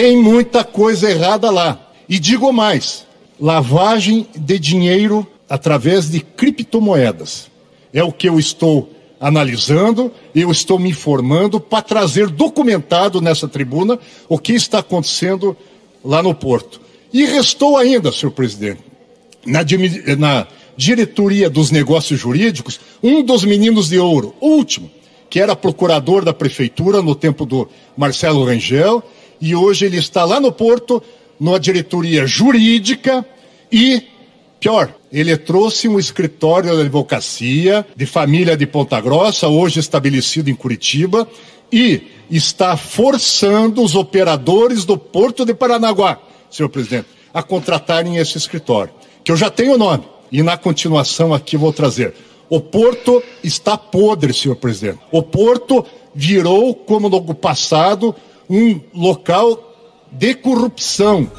Tem muita coisa errada lá. E digo mais: lavagem de dinheiro através de criptomoedas. É o que eu estou analisando, eu estou me informando para trazer documentado nessa tribuna o que está acontecendo lá no Porto. E restou ainda, senhor presidente, na, na diretoria dos negócios jurídicos, um dos meninos de ouro, o último, que era procurador da prefeitura no tempo do Marcelo Rangel, e hoje ele está lá no Porto, na diretoria jurídica e Pior, ele trouxe um escritório de advocacia de família de Ponta Grossa, hoje estabelecido em Curitiba, e está forçando os operadores do Porto de Paranaguá, senhor presidente, a contratarem esse escritório, que eu já tenho o nome, e na continuação aqui vou trazer. O Porto está podre, senhor presidente. O Porto virou, como no passado, um local de corrupção.